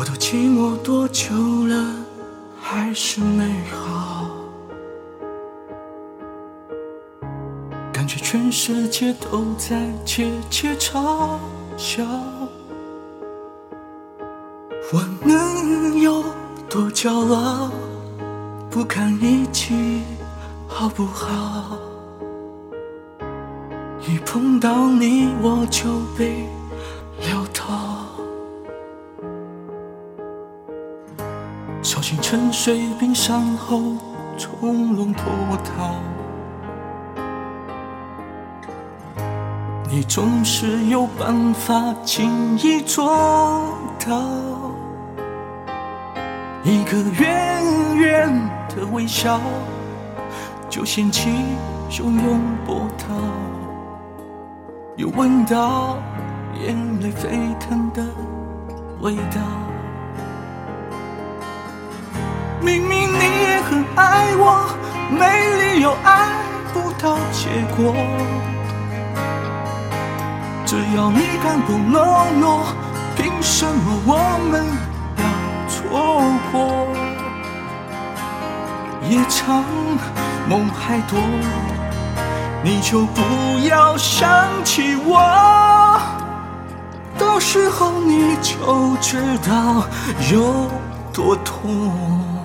我都寂寞多久了，还是美好。感觉全世界都在窃窃嘲笑，我能有多骄傲？不堪一击，好不好？一碰到你，我就被小心沉睡冰山后从容脱逃。你总是有办法轻易做到，一个远远的微笑，就掀起汹涌波涛，又闻到眼泪沸腾的味道。明明你也很爱我，没理由爱不到结果。只要你敢不懦弱，凭什么我们要错过？夜长梦还多，你就不要想起我，到时候你就知道有多痛。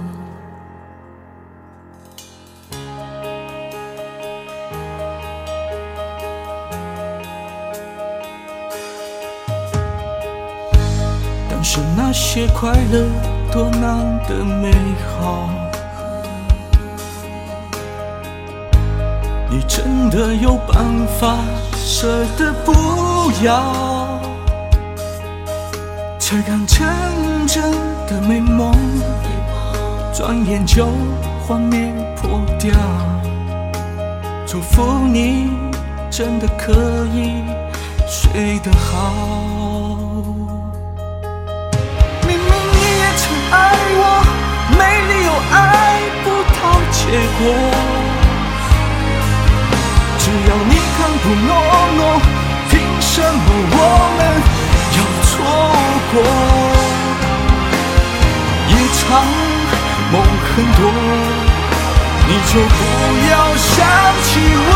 是那些快乐多难的美好，你真的有办法舍得不要？才刚成真的美梦，转眼就幻灭破掉。祝福你真的可以睡得好。结果。只要你敢不懦弱，凭什么我们要错过？夜长梦很多，你就不要想起我。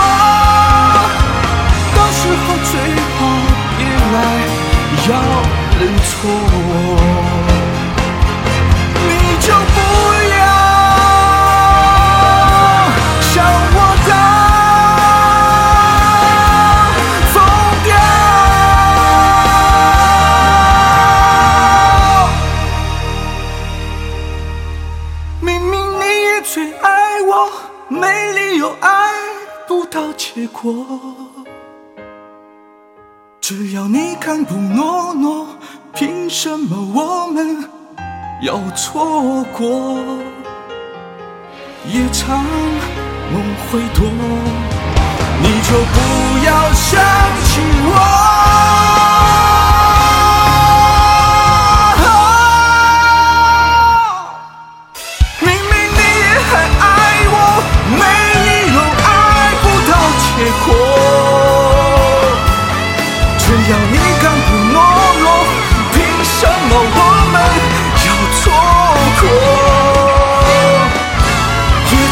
到时候最好别来要认错，最爱我，没理由爱不到结果。只要你敢不懦弱，凭什么我们要错过？夜长梦会多，你就不要想起我。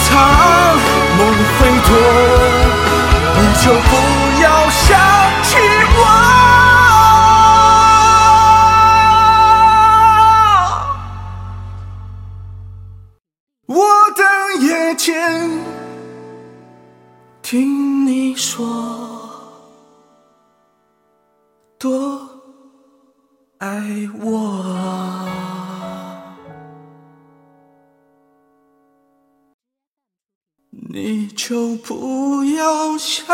长梦会多，你就不要想起我。我等夜间听你说。多爱我你就不要想